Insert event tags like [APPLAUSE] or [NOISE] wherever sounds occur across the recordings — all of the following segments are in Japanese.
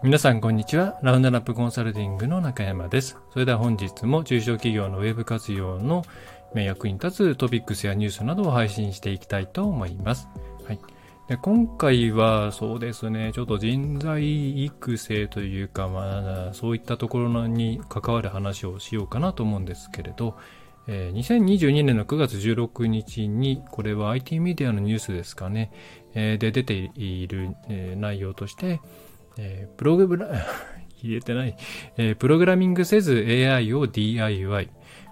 皆さんこんにちは。ラウンドラップコンサルティングの中山です。それでは本日も中小企業のウェブ活用の役に立つトピックスやニュースなどを配信していきたいと思います。はい。で今回はそうですね、ちょっと人材育成というか、まあ、そういったところに関わる話をしようかなと思うんですけれど、え、2022年の9月16日に、これは IT メディアのニュースですかね、で出ている、内容として、えー、プログラ、[LAUGHS] 言えてない、えー、プログラミングせず AI を DIY。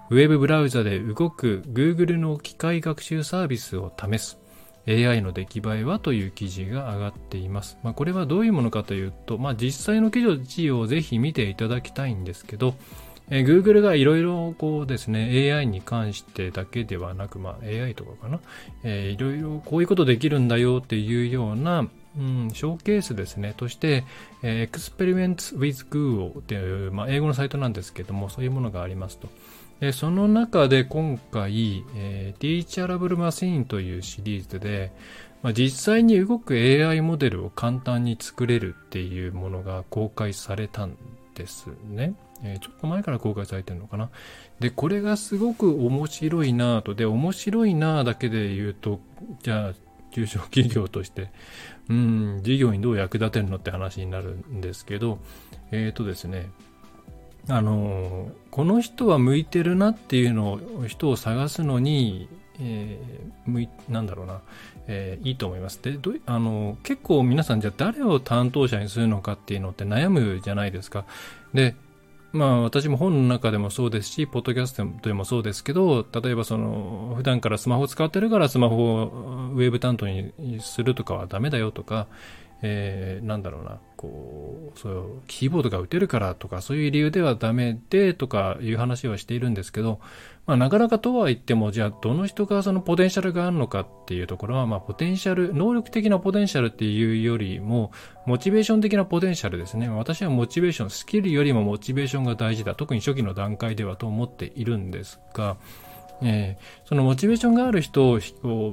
ウェブブラウザで動く Google の機械学習サービスを試す。AI の出来栄えはという記事が上がっています。まあ、これはどういうものかというと、まあ、実際の記事をぜひ見ていただきたいんですけど、えー、Google がいろいろこうですね、AI に関してだけではなく、まあ、AI とかかな、いろいろこういうことできるんだよっていうような、うん、ショーケースですね、として、えー、Experiments with Google っていう、まあ、英語のサイトなんですけども、そういうものがありますと。え、その中で今回、えー、Teachable Machine というシリーズで、まあ、実際に動く AI モデルを簡単に作れるっていうものが公開されたんですね。えー、ちょっと前から公開されてるのかな。で、これがすごく面白いなぁと。で、面白いなぁだけで言うと、じゃあ、中小企業として、うん、事業にどう役立てるのって話になるんですけど、えっ、ー、とですね、あのこの人は向いてるなっていうのを、人を探すのに、えー、向いなんだろうな、えー、いいと思います。でどあの結構皆さんじゃあ誰を担当者にするのかっていうのって悩むじゃないですか。でまあ私も本の中でもそうですし、ポッドキャストでもそうですけど、例えばその、普段からスマホ使ってるからスマホウェブ担当にするとかはダメだよとか、えー、なんだろうな、こう、そう、キーボードが打てるからとか、そういう理由ではダメでとかいう話はしているんですけど、まあ、なかなかとは言っても、じゃあ、どの人がそのポテンシャルがあるのかっていうところは、まあ、ポテンシャル、能力的なポテンシャルっていうよりも、モチベーション的なポテンシャルですね。私はモチベーション、スキルよりもモチベーションが大事だ。特に初期の段階ではと思っているんですが、えー、そのモチベーションがある人を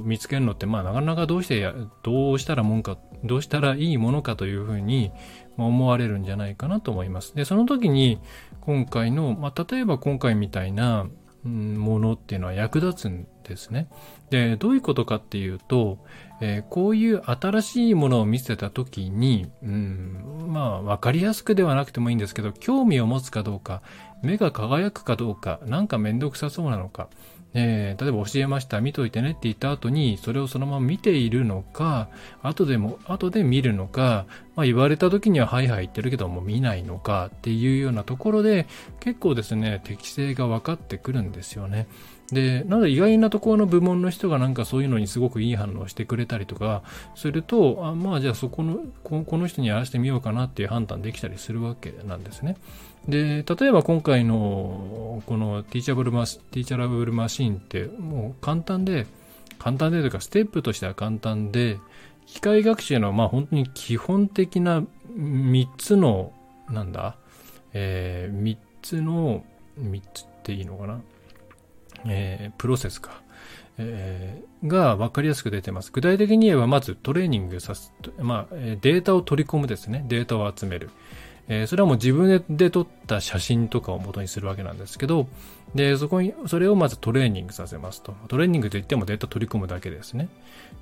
見つけるのって、まあ、なかなかどうして、どうしたらもんか、どうしたらいいものかというふうに思われるんじゃないかなと思います。で、その時に、今回の、まあ、例えば今回みたいなものっていうのは役立つんですね。で、どういうことかっていうと、えー、こういう新しいものを見せた時に、うん、まあ、わかりやすくではなくてもいいんですけど、興味を持つかどうか、目が輝くかどうか、なんかめんどくさそうなのか、えー、例えば教えました、見といてねって言った後に、それをそのまま見ているのか、後でも、後で見るのか、まあ、言われた時にははいはい言ってるけども見ないのかっていうようなところで、結構ですね、適性が分かってくるんですよね。で、なので意外なところの部門の人がなんかそういうのにすごくいい反応してくれたりとかすると、あまあじゃあそこのこ、この人にやらせてみようかなっていう判断できたりするわけなんですね。で、例えば今回のこのティーチャブルマティーチャラブルマシンってもう簡単で、簡単でというかステップとしては簡単で、機械学習のまあ本当に基本的な3つの、なんだ、えー、3つの、3つっていいのかなえー、プロセスか、えー、が分かりやすく出てます。具体的に言えば、まずトレーニングさす、まあ、データを取り込むですね。データを集める。えー、それはもう自分で撮った写真とかを元にするわけなんですけど、で、そこに、それをまずトレーニングさせますと。トレーニングといってもデータ取り込むだけですね。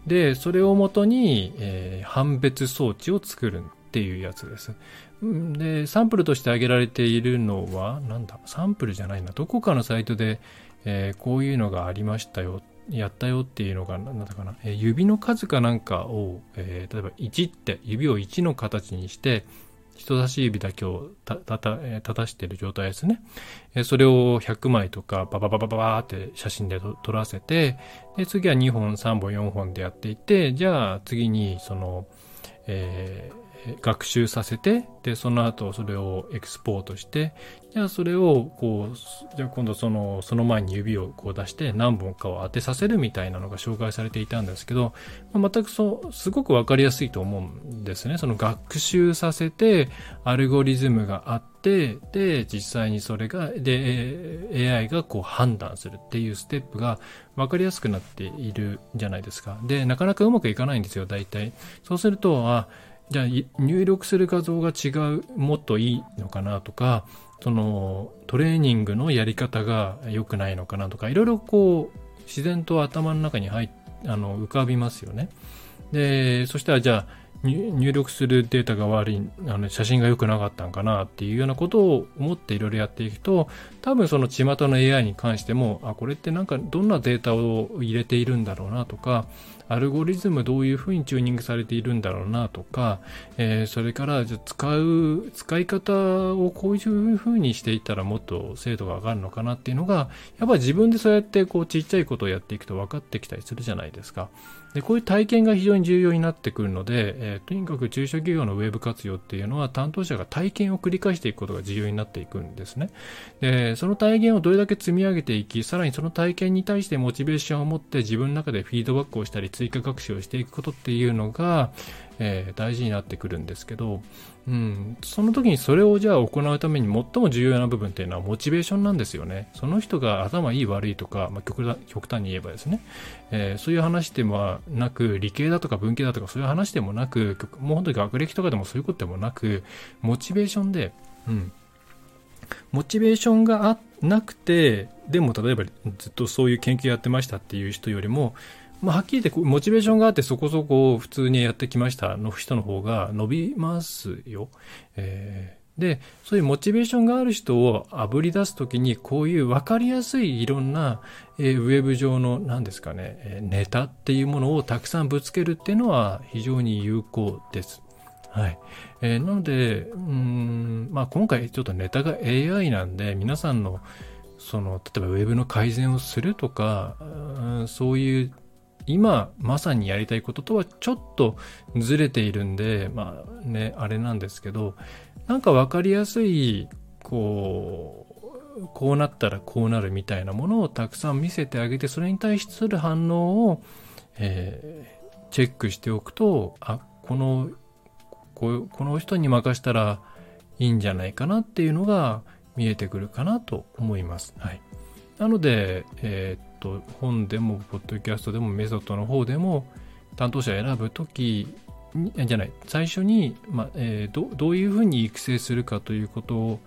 で、それを元に、えー、判別装置を作るっていうやつです。で、サンプルとして挙げられているのは、なんだ、サンプルじゃないな。どこかのサイトで、えー、こういうのがありましたよ、やったよっていうのが、なんだかな、え、指の数かなんかを、えー、例えば1って、指を1の形にして、人差し指だけをた、たた、立たしている状態ですね。えそれを100枚とか、ババババババーって写真で撮らせて、で、次は2本、3本、4本でやっていって、じゃあ次に、その、えー、学習させて、で、その後それをエクスポートして、じゃあそれをこう、じゃあ今度その、その前に指をこう出して何本かを当てさせるみたいなのが紹介されていたんですけど、まあ、全くそう、すごくわかりやすいと思うんですね。その学習させて、アルゴリズムがあって、で、実際にそれが、で、AI がこう判断するっていうステップが分かりやすくなっているじゃないですか。で、なかなかうまくいかないんですよ、大体。そうすると、あ、じゃあ入力する画像が違う、もっといいのかなとか、そのトレーニングのやり方が良くないのかなとか、いろいろこう自然と頭の中に入あの浮かびますよね。で、そしたらじゃあ入力するデータが悪い、あの写真が良くなかったんかなっていうようなことを思っていろいろやっていくと、多分その巷の AI に関しても、あ、これってなんかどんなデータを入れているんだろうなとか、アルゴリズムどういうふうにチューニングされているんだろうなとか、えー、それからじゃ使う、使い方をこういうふうにしていったらもっと精度が上がるのかなっていうのが、やっぱり自分でそうやってこうちっちゃいことをやっていくと分かってきたりするじゃないですか。で、こういう体験が非常に重要になってくるので、えー、とにかく中小企業のウェブ活用っていうのは担当者が体験を繰り返していくことが重要になっていくんですね。で、その体験をどれだけ積み上げていき、さらにその体験に対してモチベーションを持って自分の中でフィードバックをしたり追加学習をしていくことっていうのが、えー、大事になってくるんですけど、うん、その時にそれをじゃあ行うために最も重要な部分っていうのはモチベーションなんですよね。その人が頭いい悪いとか、まあ、極端に言えばですね、えー、そういう話でもなく、理系だとか文系だとかそういう話でもなく、もう本当に学歴とかでもそういうことでもなく、モチベーションで、うん、モチベーションがなくて、でも例えばずっとそういう研究やってましたっていう人よりも、まあ、はっきり言ってモチベーションがあってそこそこ普通にやってきましたの人の方が伸びますよ。えー、で、そういうモチベーションがある人をあぶり出すときにこういう分かりやすいいろんな、えー、ウェブ上の何ですかね、えー、ネタっていうものをたくさんぶつけるっていうのは非常に有効です。はい。えー、なので、うん、まあ今回ちょっとネタが AI なんで、皆さんの、その、例えばウェブの改善をするとか、うん、そういう今まさにやりたいこととはちょっとずれているんで、まあね、あれなんですけど、なんかわかりやすい、こう、こうなったらこうなるみたいなものをたくさん見せてあげて、それに対する反応を、えー、チェックしておくと、あ、この、ここの人に任せたらいいんじゃないかなっていうのが見えてくるかなと思います。はい。なので、えー、と、本でも、ポッドキャストでも、メソッドの方でも、担当者選ぶときじゃない、最初に、まあえー、どどういうふうに育成するかということを、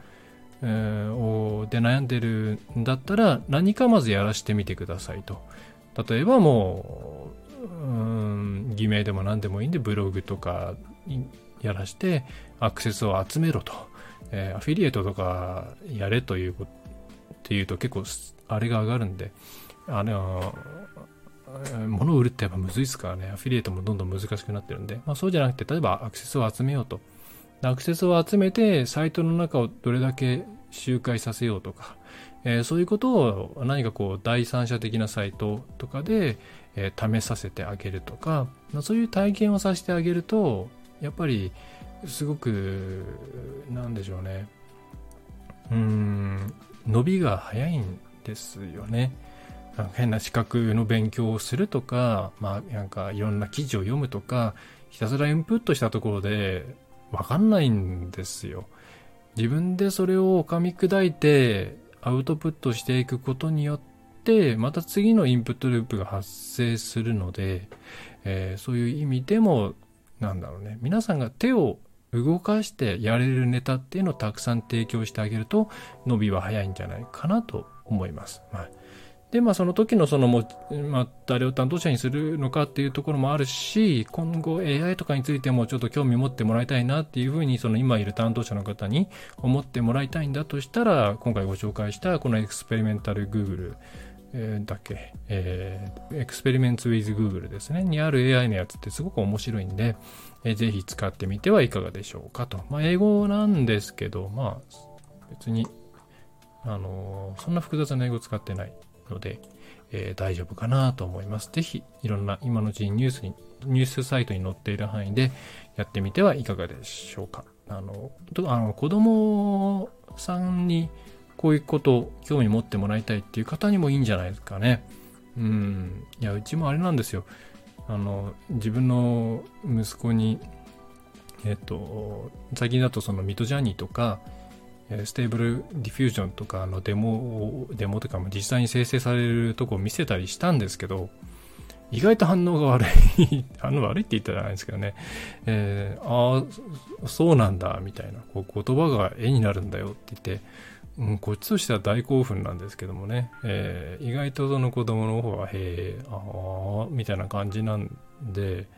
えー、で悩んでるんだったら、何かまずやらしてみてくださいと。例えばもう、うん、偽名でも何でもいいんで、ブログとかやらして、アクセスを集めろと。えー、アフィリエイトとかやれというっていうと結構あれが上がるんで、あの、物を売るってやっぱむずいですからね、アフィリエイトもどんどん難しくなってるんで、まあそうじゃなくて、例えばアクセスを集めようと。アクセスを集めて、サイトの中をどれだけ周回させようとか、えー、そういうことを何かこう第三者的なサイトとかで、えー、試させてあげるとか、ま、そういう体験をさせてあげると、やっぱりすごく、なんでしょうね。うん、伸びが早いんですよね。変な資格の勉強をするとか、まあなんかいろんな記事を読むとか、ひたすらインプットしたところでわかんないんですよ。自分でそれを噛み砕いてアウトプットしていくことによって、また次のインプットループが発生するので、えー、そういう意味でも、なんだろうね、皆さんが手を動かしてやれるネタっていうのをたくさん提供してあげると伸びは早いんじゃないかなと思います。はい、で、まあその時のそのも、まあ誰を担当者にするのかっていうところもあるし、今後 AI とかについてもちょっと興味持ってもらいたいなっていうふうにその今いる担当者の方に思ってもらいたいんだとしたら、今回ご紹介したこのエクスペリメンタル Google えー、だっけ、えー、エクスペリメンツ with Google ですね、にある AI のやつってすごく面白いんで、えー、ぜひ使ってみてはいかがでしょうかと。まあ、英語なんですけど、まあ、別に、あのー、そんな複雑な英語使ってないので、えー、大丈夫かなと思います。ぜひ、いろんな今のうちにニュースに、ニュースサイトに載っている範囲でやってみてはいかがでしょうか。あの、あの子供さんに、こういうことを興味持ってもらいたいっていう方にもいいんじゃないですかね。うん。いや、うちもあれなんですよ。あの、自分の息子に、えっと、最近だとその Midjourney とか、 Stable Diffusion とかのデモを、デモとかも実際に生成されるとこを見せたりしたんですけど、意外と反応が悪い [LAUGHS] 反応悪いって言ったじゃないですけどね、えー、ああ、そうなんだ、みたいな、こう言葉が絵になるんだよって言って、うん、こっちとしては大興奮なんですけどもね、えー、意外とその子供の方は、へえ、ああ、みたいな感じなんで、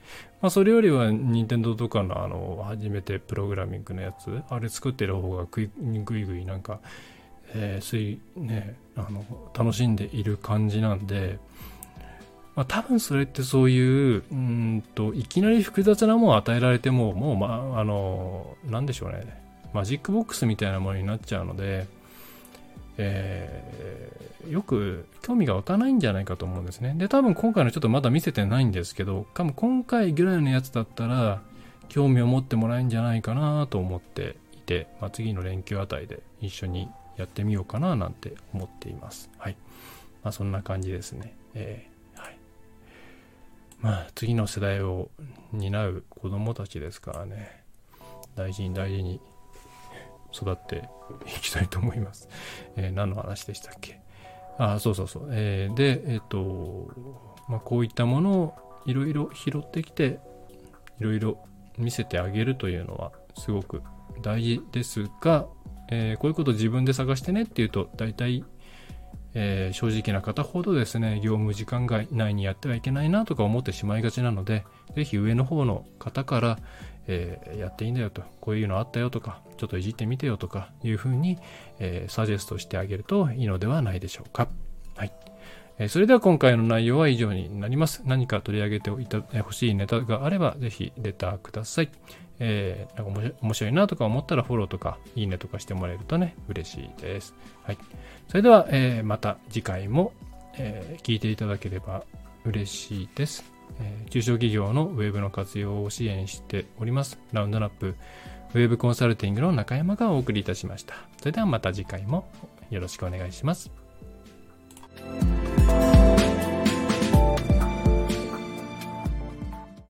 まあ、それよりは、任天堂とかの、あの、初めてプログラミングのやつ、あれ作ってる方がぐいぐいぐいなんか、えー、すい、ね、あの、楽しんでいる感じなんで、まあ、多分それってそういう、うんと、いきなり複雑なものを与えられても、もう、まあ、あの、なんでしょうね、マジックボックスみたいなものになっちゃうので、えー、よく興味が湧かないんじゃないかと思うんですね。で、多分今回のちょっとまだ見せてないんですけど、多分今回ぐらいのやつだったら、興味を持ってもらえるんじゃないかなと思っていて、まあ、次の連休あたりで一緒にやってみようかななんて思っています。はい。まあ、そんな感じですね。えー、はい。まあ、次の世代を担う子供たちですからね。大事に大事に育っていきたいと思います。[LAUGHS] えー、何の話でしたっけ？あ、そうそうそう。えー、で、えっ、と、まあ、こういったものをいろいろ拾ってきて、いろいろ見せてあげるというのはすごく大事ですが、えー、こういうこと自分で探してねっていうと、大体、えー、正直な方ほどですね、業務時間外内にやってはいけないなとか思ってしまいがちなので、ぜひ上の方の方から、えー、やっていいんだよと、こういうのあったよとか、ちょっといじってみてよとかいうふうに、えー、サジェストしてあげるといいのではないでしょうか。はい。えー、それでは今回の内容は以上になります。何か取り上げておいた欲しいネタがあれば、ぜひレターください。えー、なんか面白いなとか思ったらフォローとかいいねとかしてもらえるとね、嬉しいです。はい。それでは、えー、また次回も、えー、聞いていただければ嬉しいです。え、中小企業のウェブの活用を支援しております。ラウンドナップウェブコンサルティングの中山がお送りいたしました。それではまた次回もよろしくお願いします。